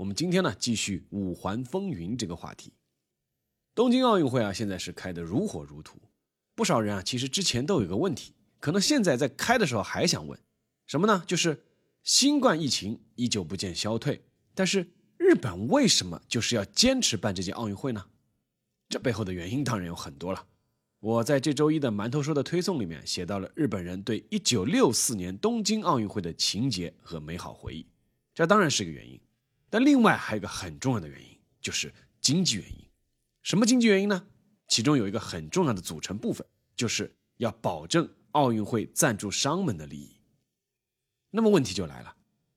我们今天呢，继续五环风云这个话题。东京奥运会啊，现在是开得如火如荼。不少人啊，其实之前都有个问题，可能现在在开的时候还想问，什么呢？就是新冠疫情依旧不见消退，但是日本为什么就是要坚持办这届奥运会呢？这背后的原因当然有很多了。我在这周一的馒头说的推送里面写到了日本人对一九六四年东京奥运会的情节和美好回忆，这当然是个原因。但另外还有一个很重要的原因，就是经济原因。什么经济原因呢？其中有一个很重要的组成部分，就是要保证奥运会赞助商们的利益。那么问题就来了，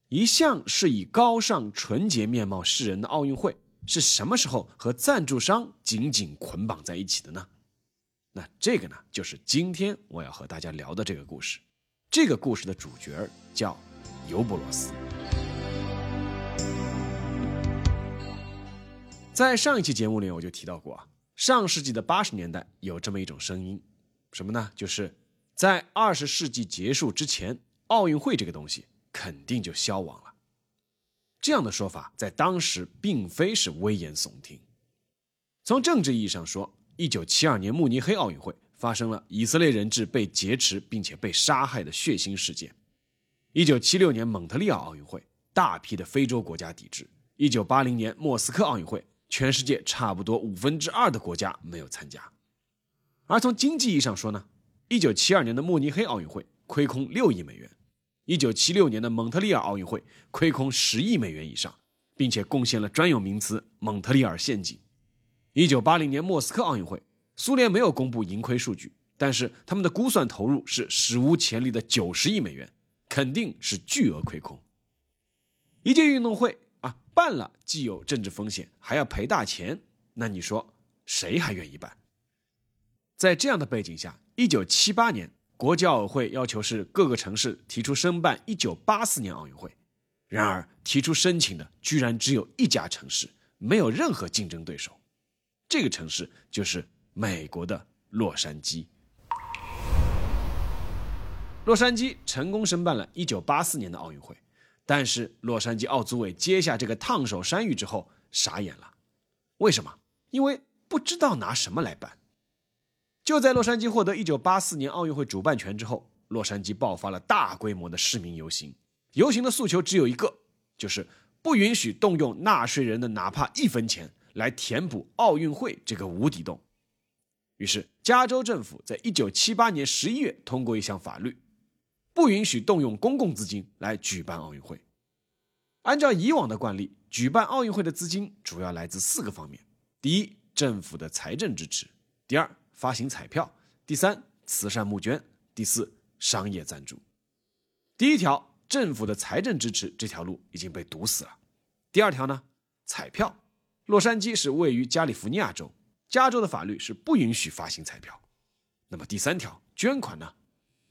一向是以高尚纯洁面貌示人的奥运会，是什么时候和赞助商紧紧捆绑在一起的呢？那这个呢，就是今天我要和大家聊的这个故事。这个故事的主角叫尤伯罗斯。在上一期节目里，我就提到过啊，上世纪的八十年代有这么一种声音，什么呢？就是在二十世纪结束之前，奥运会这个东西肯定就消亡了。这样的说法在当时并非是危言耸听。从政治意义上说，一九七二年慕尼黑奥运会发生了以色列人质被劫持并且被杀害的血腥事件；一九七六年蒙特利尔奥运会，大批的非洲国家抵制；一九八零年莫斯科奥运会。全世界差不多五分之二的国家没有参加，而从经济意义上说呢，一九七二年的慕尼黑奥运会亏空六亿美元，一九七六年的蒙特利尔奥运会亏空十亿美元以上，并且贡献了专有名词“蒙特利尔陷阱”。一九八零年莫斯科奥运会，苏联没有公布盈亏数据，但是他们的估算投入是史无前例的九十亿美元，肯定是巨额亏空。一届运动会。办了既有政治风险，还要赔大钱，那你说谁还愿意办？在这样的背景下，一九七八年国际奥委会要求是各个城市提出申办一九八四年奥运会，然而提出申请的居然只有一家城市，没有任何竞争对手，这个城市就是美国的洛杉矶。洛杉矶成功申办了一九八四年的奥运会。但是洛杉矶奥组委接下这个烫手山芋之后傻眼了，为什么？因为不知道拿什么来办。就在洛杉矶获得1984年奥运会主办权之后，洛杉矶爆发了大规模的市民游行。游行的诉求只有一个，就是不允许动用纳税人的哪怕一分钱来填补奥运会这个无底洞。于是，加州政府在1978年11月通过一项法律。不允许动用公共资金来举办奥运会。按照以往的惯例，举办奥运会的资金主要来自四个方面：第一，政府的财政支持；第二，发行彩票；第三，慈善募捐；第四，商业赞助。第一条，政府的财政支持这条路已经被堵死了。第二条呢，彩票。洛杉矶是位于加利福尼亚州，加州的法律是不允许发行彩票。那么第三条，捐款呢？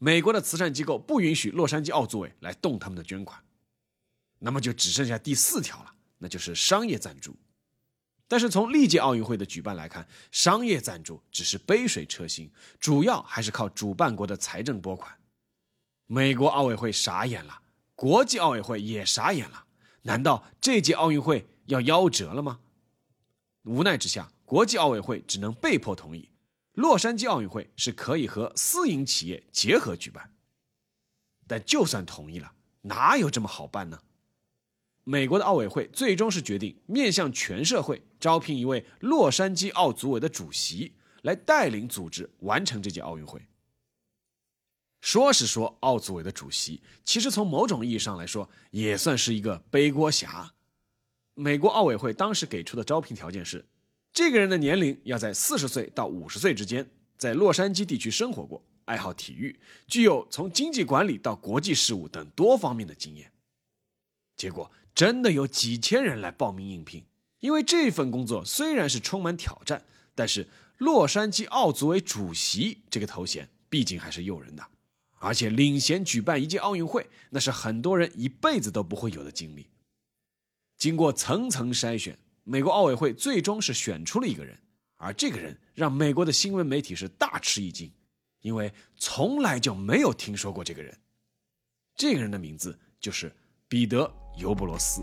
美国的慈善机构不允许洛杉矶奥组委来动他们的捐款，那么就只剩下第四条了，那就是商业赞助。但是从历届奥运会的举办来看，商业赞助只是杯水车薪，主要还是靠主办国的财政拨款。美国奥委会傻眼了，国际奥委会也傻眼了，难道这届奥运会要夭折了吗？无奈之下，国际奥委会只能被迫同意。洛杉矶奥运会是可以和私营企业结合举办，但就算同意了，哪有这么好办呢？美国的奥委会最终是决定面向全社会招聘一位洛杉矶奥组委的主席来带领组织完成这届奥运会。说是说奥组委的主席，其实从某种意义上来说，也算是一个背锅侠。美国奥委会当时给出的招聘条件是。这个人的年龄要在四十岁到五十岁之间，在洛杉矶地区生活过，爱好体育，具有从经济管理到国际事务等多方面的经验。结果真的有几千人来报名应聘。因为这份工作虽然是充满挑战，但是洛杉矶奥组委主席这个头衔毕竟还是诱人的，而且领衔举办一届奥运会，那是很多人一辈子都不会有的经历。经过层层筛选，美国奥委会最终是选出了一个人，而这个人让美国的新闻媒体是大吃一惊，因为从来就没有听说过这个人。这个人的名字就是彼得·尤布罗斯。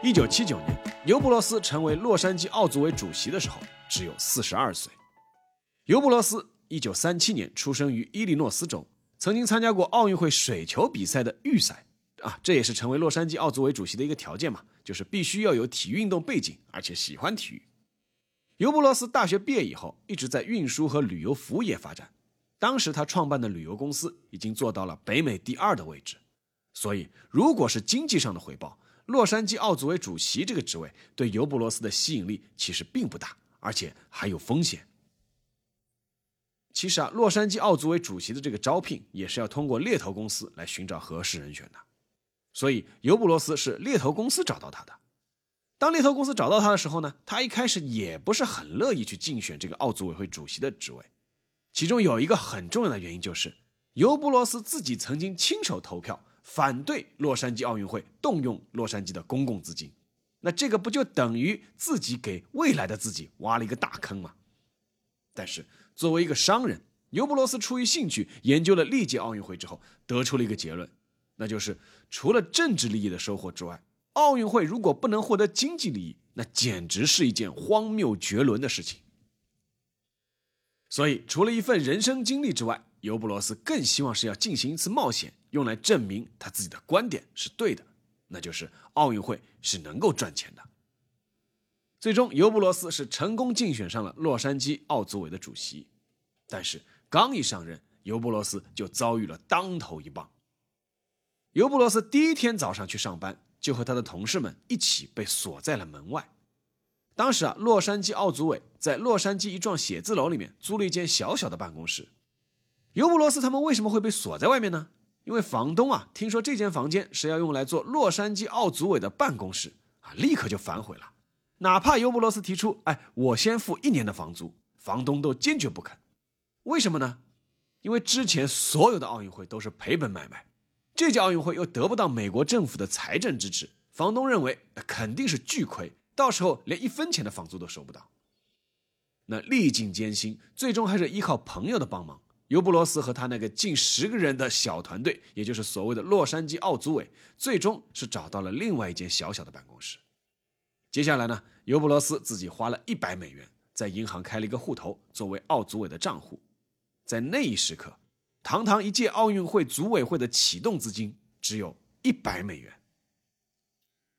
一九七九年，尤布罗斯成为洛杉矶奥组委主席的时候，只有四十二岁。尤布罗斯一九三七年出生于伊利诺斯州，曾经参加过奥运会水球比赛的预赛，啊，这也是成为洛杉矶奥组委主席的一个条件嘛，就是必须要有体育运动背景，而且喜欢体育。尤布罗斯大学毕业以后，一直在运输和旅游服务业发展。当时他创办的旅游公司已经做到了北美第二的位置，所以如果是经济上的回报。洛杉矶奥组委主席这个职位对尤布罗斯的吸引力其实并不大，而且还有风险。其实啊，洛杉矶奥组委主席的这个招聘也是要通过猎头公司来寻找合适人选的，所以尤布罗斯是猎头公司找到他的。当猎头公司找到他的时候呢，他一开始也不是很乐意去竞选这个奥组委会主席的职位，其中有一个很重要的原因就是尤布罗斯自己曾经亲手投票。反对洛杉矶奥运会动用洛杉矶的公共资金，那这个不就等于自己给未来的自己挖了一个大坑吗？但是作为一个商人，尤布罗斯出于兴趣研究了历届奥运会之后，得出了一个结论，那就是除了政治利益的收获之外，奥运会如果不能获得经济利益，那简直是一件荒谬绝伦的事情。所以，除了一份人生经历之外，尤布罗斯更希望是要进行一次冒险，用来证明他自己的观点是对的，那就是奥运会是能够赚钱的。最终，尤布罗斯是成功竞选上了洛杉矶奥组委的主席，但是刚一上任，尤布罗斯就遭遇了当头一棒。尤布罗斯第一天早上去上班，就和他的同事们一起被锁在了门外。当时啊，洛杉矶奥组委在洛杉矶一幢写字楼里面租了一间小小的办公室。尤布罗斯他们为什么会被锁在外面呢？因为房东啊，听说这间房间是要用来做洛杉矶奥组委的办公室啊，立刻就反悔了。哪怕尤布罗斯提出，哎，我先付一年的房租，房东都坚决不肯。为什么呢？因为之前所有的奥运会都是赔本买卖，这届奥运会又得不到美国政府的财政支持，房东认为肯定是巨亏，到时候连一分钱的房租都收不到。那历尽艰辛，最终还是依靠朋友的帮忙。尤布罗斯和他那个近十个人的小团队，也就是所谓的洛杉矶奥组委，最终是找到了另外一间小小的办公室。接下来呢，尤布罗斯自己花了一百美元在银行开了一个户头，作为奥组委的账户。在那一时刻，堂堂一届奥运会组委会的启动资金只有一百美元。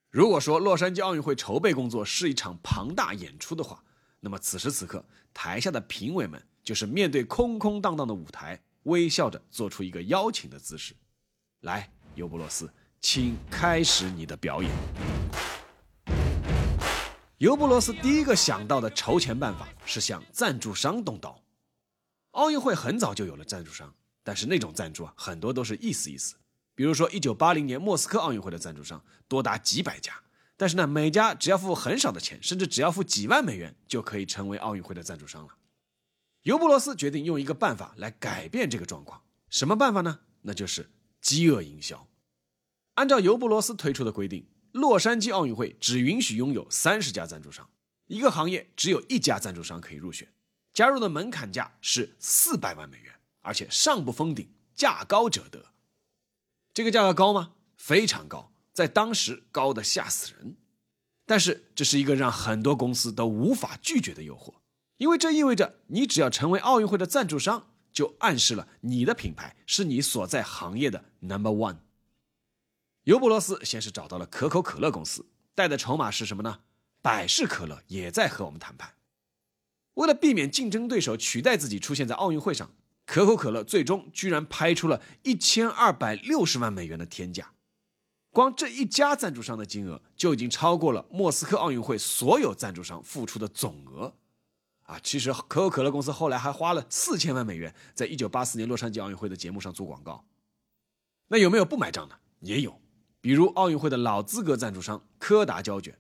如果说洛杉矶奥运会筹备工作是一场庞大演出的话，那么此时此刻，台下的评委们。就是面对空空荡荡的舞台，微笑着做出一个邀请的姿势。来，尤布罗斯，请开始你的表演。尤布罗斯第一个想到的筹钱办法是向赞助商动刀。奥运会很早就有了赞助商，但是那种赞助啊，很多都是意思意思。比如说，一九八零年莫斯科奥运会的赞助商多达几百家，但是呢，每家只要付很少的钱，甚至只要付几万美元，就可以成为奥运会的赞助商了。尤布罗斯决定用一个办法来改变这个状况，什么办法呢？那就是饥饿营销。按照尤布罗斯推出的规定，洛杉矶奥运会只允许拥有三十家赞助商，一个行业只有一家赞助商可以入选，加入的门槛价是四百万美元，而且上不封顶，价高者得。这个价格高吗？非常高，在当时高的吓死人。但是这是一个让很多公司都无法拒绝的诱惑。因为这意味着，你只要成为奥运会的赞助商，就暗示了你的品牌是你所在行业的 number one。尤布罗斯先是找到了可口可乐公司，带的筹码是什么呢？百事可乐也在和我们谈判。为了避免竞争对手取代自己出现在奥运会上，可口可乐最终居然拍出了一千二百六十万美元的天价。光这一家赞助商的金额就已经超过了莫斯科奥运会所有赞助商付出的总额。啊，其实可口可乐公司后来还花了四千万美元，在一九八四年洛杉矶奥运会的节目上做广告。那有没有不买账的？也有，比如奥运会的老资格赞助商柯达胶卷。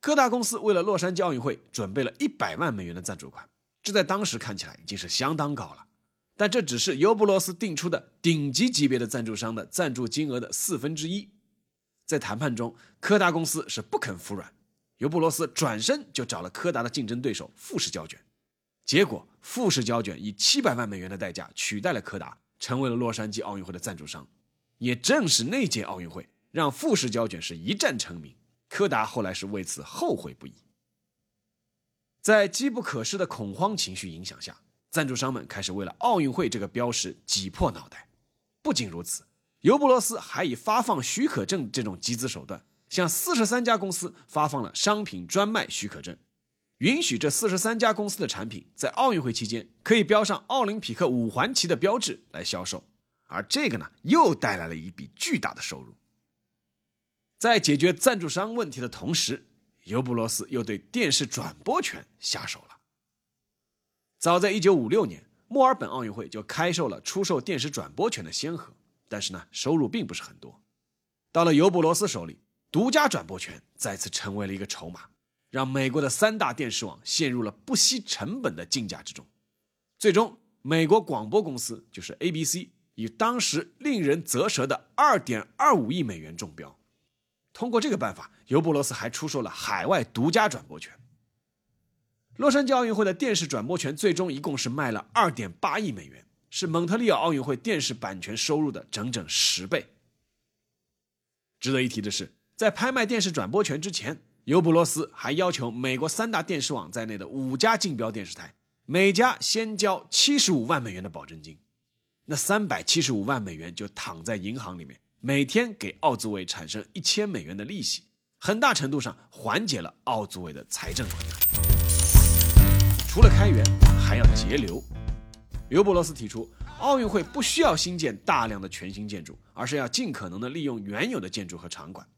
柯达公司为了洛杉矶奥运会准备了一百万美元的赞助款，这在当时看起来已经是相当高了。但这只是尤布罗斯定出的顶级级别的赞助商的赞助金额的四分之一。在谈判中，柯达公司是不肯服软，尤布罗斯转身就找了柯达的竞争对手富士胶卷，结果富士胶卷以七百万美元的代价取代了柯达，成为了洛杉矶奥运会的赞助商。也正是那届奥运会，让富士胶卷是一战成名。柯达后来是为此后悔不已。在机不可失的恐慌情绪影响下，赞助商们开始为了奥运会这个标识挤破脑袋。不仅如此，尤布罗斯还以发放许可证这种集资手段，向四十三家公司发放了商品专卖许可证，允许这四十三家公司的产品在奥运会期间可以标上奥林匹克五环旗的标志来销售。而这个呢，又带来了一笔巨大的收入。在解决赞助商问题的同时，尤布罗斯又对电视转播权下手了。早在1956年，墨尔本奥运会就开售了出售电视转播权的先河，但是呢，收入并不是很多。到了尤布罗斯手里，独家转播权再次成为了一个筹码，让美国的三大电视网陷入了不惜成本的竞价之中。最终，美国广播公司就是 ABC，以当时令人啧舌的2.25亿美元中标。通过这个办法，尤布罗斯还出售了海外独家转播权。洛杉矶奥运会的电视转播权最终一共是卖了二点八亿美元，是蒙特利尔奥运会电视版权收入的整整十倍。值得一提的是，在拍卖电视转播权之前，尤布罗斯还要求美国三大电视网在内的五家竞标电视台每家先交七十五万美元的保证金，那三百七十五万美元就躺在银行里面。每天给奥组委产生一千美元的利息，很大程度上缓解了奥组委的财政困难。除了开源，还要节流。尤伯罗斯提出，奥运会不需要新建大量的全新建筑，而是要尽可能的利用原有的建筑和场馆。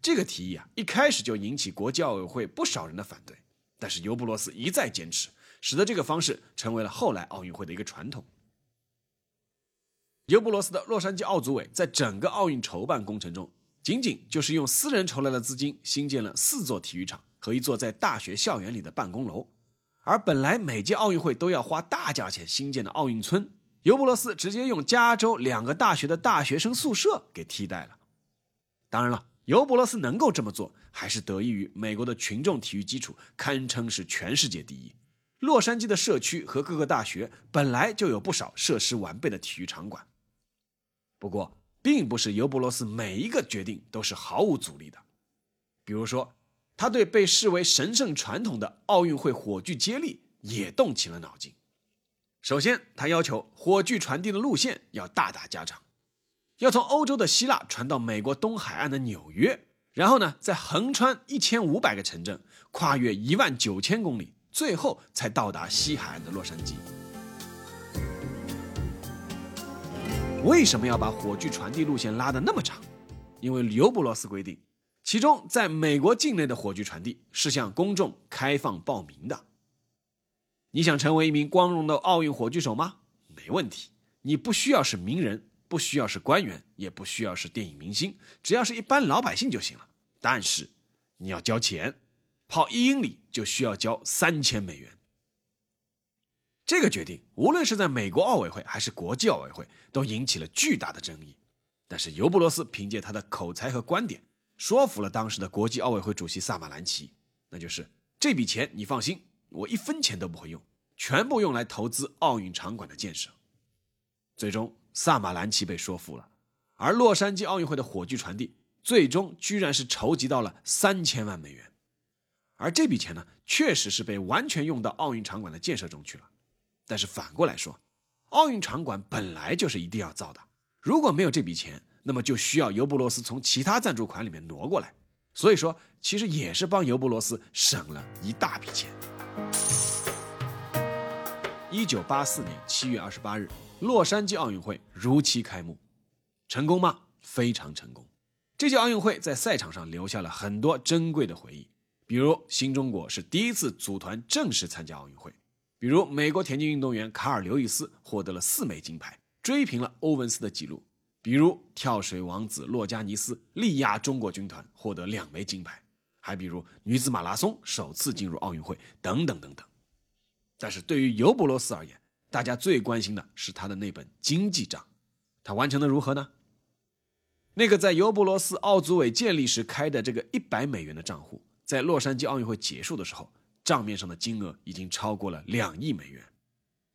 这个提议啊，一开始就引起国际奥委会不少人的反对，但是尤伯罗斯一再坚持，使得这个方式成为了后来奥运会的一个传统。尤布罗斯的洛杉矶奥组委在整个奥运筹办工程中，仅仅就是用私人筹来的资金新建了四座体育场和一座在大学校园里的办公楼，而本来每届奥运会都要花大价钱新建的奥运村，尤布罗斯直接用加州两个大学的大学生宿舍给替代了。当然了，尤布罗斯能够这么做，还是得益于美国的群众体育基础堪称是全世界第一。洛杉矶的社区和各个大学本来就有不少设施完备的体育场馆。不过，并不是尤伯罗斯每一个决定都是毫无阻力的。比如说，他对被视为神圣传统的奥运会火炬接力也动起了脑筋。首先，他要求火炬传递的路线要大大加长，要从欧洲的希腊传到美国东海岸的纽约，然后呢，再横穿一千五百个城镇，跨越一万九千公里，最后才到达西海岸的洛杉矶。为什么要把火炬传递路线拉得那么长？因为刘布罗斯规定，其中在美国境内的火炬传递是向公众开放报名的。你想成为一名光荣的奥运火炬手吗？没问题，你不需要是名人，不需要是官员，也不需要是电影明星，只要是一般老百姓就行了。但是你要交钱，跑一英里就需要交三千美元。这个决定，无论是在美国奥委会还是国际奥委会，都引起了巨大的争议。但是尤布罗斯凭借他的口才和观点，说服了当时的国际奥委会主席萨马兰奇，那就是这笔钱你放心，我一分钱都不会用，全部用来投资奥运场馆的建设。最终，萨马兰奇被说服了，而洛杉矶奥运会的火炬传递，最终居然是筹集到了三千万美元，而这笔钱呢，确实是被完全用到奥运场馆的建设中去了。但是反过来说，奥运场馆本来就是一定要造的。如果没有这笔钱，那么就需要尤布罗斯从其他赞助款里面挪过来。所以说，其实也是帮尤布罗斯省了一大笔钱。一九八四年七月二十八日，洛杉矶奥运会如期开幕，成功吗？非常成功。这届奥运会在赛场上留下了很多珍贵的回忆，比如新中国是第一次组团正式参加奥运会。比如，美国田径运动员卡尔·刘易斯获得了四枚金牌，追平了欧文斯的纪录。比如跳水王子洛加尼斯力压中国军团获得两枚金牌，还比如女子马拉松首次进入奥运会等等等等。但是对于尤伯罗斯而言，大家最关心的是他的那本经济账，他完成的如何呢？那个在尤伯罗斯奥组委建立时开的这个一百美元的账户，在洛杉矶奥运会结束的时候，账面上的金额已经超过了两亿美元。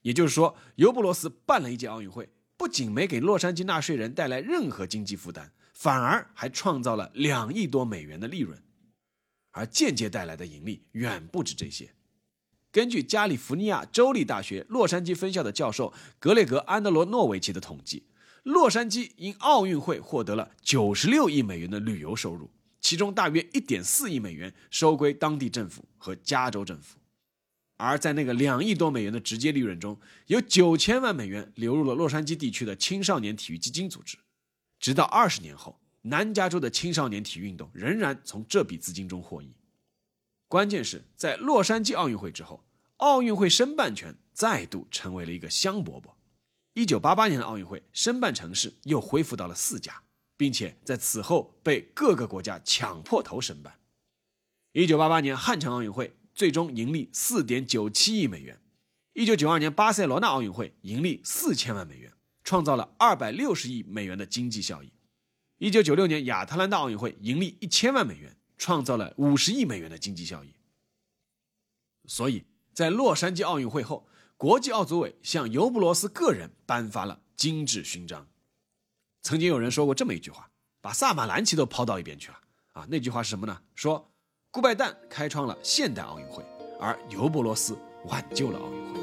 也就是说，尤伯罗斯办了一届奥运会，不仅没给洛杉矶纳税人带来任何经济负担，反而还创造了两亿多美元的利润，而间接带来的盈利远不止这些。根据加利福尼亚州立大学洛杉矶分校的教授格雷格·安德罗诺维奇的统计，洛杉矶因奥运会获得了九十六亿美元的旅游收入，其中大约一点四亿美元收归当地政府和加州政府，而在那个两亿多美元的直接利润中，有九千万美元流入了洛杉矶地区的青少年体育基金组织。直到二十年后，南加州的青少年体育运动仍然从这笔资金中获益。关键是在洛杉矶奥运会之后，奥运会申办权再度成为了一个香饽饽。一九八八年的奥运会申办城市又恢复到了四家，并且在此后被各个国家抢破头申办。一九八八年汉城奥运会最终盈利四点九七亿美元，一九九二年巴塞罗那奥运会盈利四千万美元，创造了二百六十亿美元的经济效益。一九九六年亚特兰大奥运会盈利一千万美元。创造了五十亿美元的经济效益。所以在洛杉矶奥运会后，国际奥组委向尤布罗斯个人颁发了金质勋章。曾经有人说过这么一句话，把萨马兰奇都抛到一边去了啊！那句话是什么呢？说顾拜旦开创了现代奥运会，而尤伯罗斯挽救了奥运会。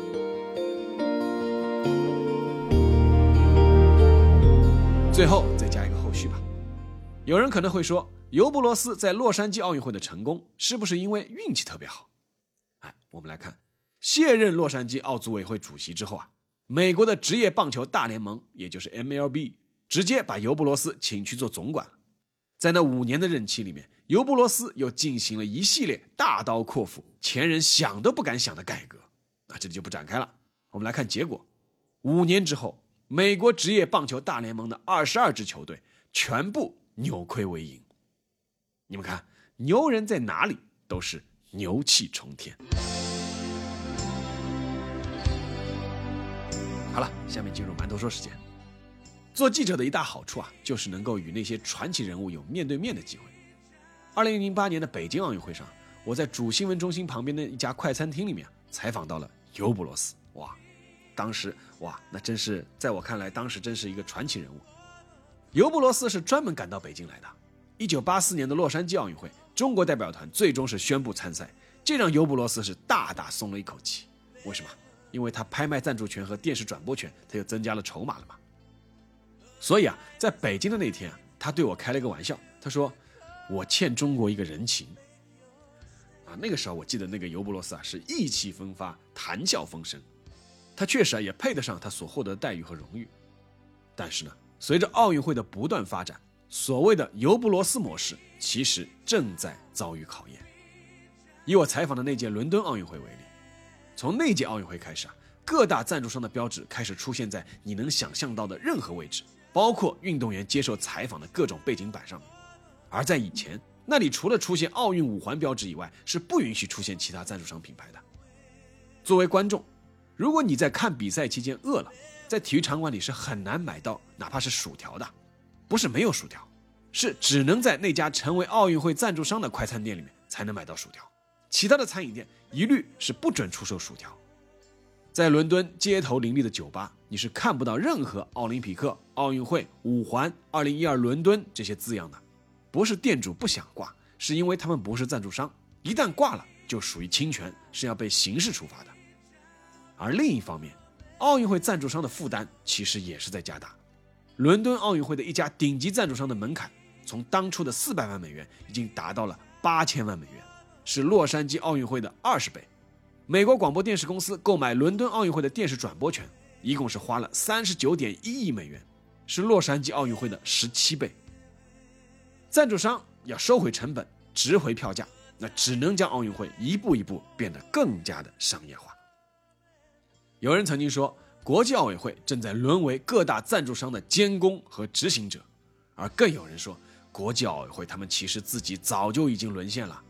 最后再加一个后续吧。有人可能会说。尤布罗斯在洛杉矶奥运会的成功，是不是因为运气特别好？哎，我们来看，卸任洛杉矶奥组委会主席之后啊，美国的职业棒球大联盟，也就是 MLB，直接把尤布罗斯请去做总管。在那五年的任期里面，尤布罗斯又进行了一系列大刀阔斧、前人想都不敢想的改革。啊，这里就不展开了。我们来看结果：五年之后，美国职业棒球大联盟的二十二支球队全部扭亏为盈。你们看，牛人在哪里都是牛气冲天。好了，下面进入馒头说时间。做记者的一大好处啊，就是能够与那些传奇人物有面对面的机会。二零零八年的北京奥运会上，我在主新闻中心旁边的一家快餐厅里面采访到了尤布罗斯。哇，当时哇，那真是在我看来，当时真是一个传奇人物。尤布罗斯是专门赶到北京来的。一九八四年的洛杉矶奥运会，中国代表团最终是宣布参赛，这让尤布罗斯是大大松了一口气。为什么？因为他拍卖赞助权和电视转播权，他又增加了筹码了嘛。所以啊，在北京的那天，他对我开了一个玩笑，他说：“我欠中国一个人情。”啊，那个时候我记得那个尤布罗斯啊是意气风发，谈笑风生，他确实啊也配得上他所获得的待遇和荣誉。但是呢，随着奥运会的不断发展，所谓的尤布罗斯模式，其实正在遭遇考验。以我采访的那届伦敦奥运会为例，从那届奥运会开始啊，各大赞助商的标志开始出现在你能想象到的任何位置，包括运动员接受采访的各种背景板上面。而在以前，那里除了出现奥运五环标志以外，是不允许出现其他赞助商品牌的。作为观众，如果你在看比赛期间饿了，在体育场馆里是很难买到哪怕是薯条的。不是没有薯条，是只能在那家成为奥运会赞助商的快餐店里面才能买到薯条，其他的餐饮店一律是不准出售薯条。在伦敦街头林立的酒吧，你是看不到任何“奥林匹克”“奥运会”“五环”“二零一二伦敦”这些字样的。不是店主不想挂，是因为他们不是赞助商，一旦挂了就属于侵权，是要被刑事处罚的。而另一方面，奥运会赞助商的负担其实也是在加大。伦敦奥运会的一家顶级赞助商的门槛，从当初的四百万美元，已经达到了八千万美元，是洛杉矶奥运会的二十倍。美国广播电视公司购买伦敦奥运会的电视转播权，一共是花了三十九点一亿美元，是洛杉矶奥运会的十七倍。赞助商要收回成本，值回票价，那只能将奥运会一步一步变得更加的商业化。有人曾经说。国际奥委会正在沦为各大赞助商的监工和执行者，而更有人说，国际奥委会他们其实自己早就已经沦陷了。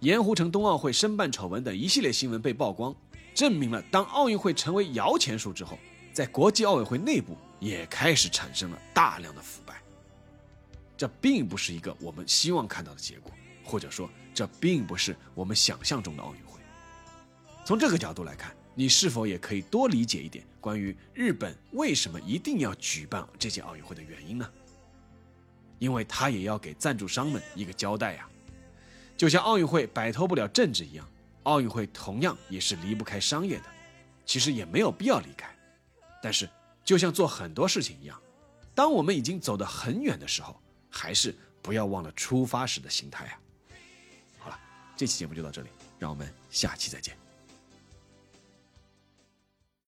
盐湖城冬奥会申办丑闻等一系列新闻被曝光，证明了当奥运会成为摇钱树之后，在国际奥委会内部也开始产生了大量的腐败。这并不是一个我们希望看到的结果，或者说，这并不是我们想象中的奥运会。从这个角度来看。你是否也可以多理解一点关于日本为什么一定要举办这届奥运会的原因呢？因为他也要给赞助商们一个交代呀。就像奥运会摆脱不了政治一样，奥运会同样也是离不开商业的。其实也没有必要离开。但是，就像做很多事情一样，当我们已经走得很远的时候，还是不要忘了出发时的心态啊。好了，这期节目就到这里，让我们下期再见。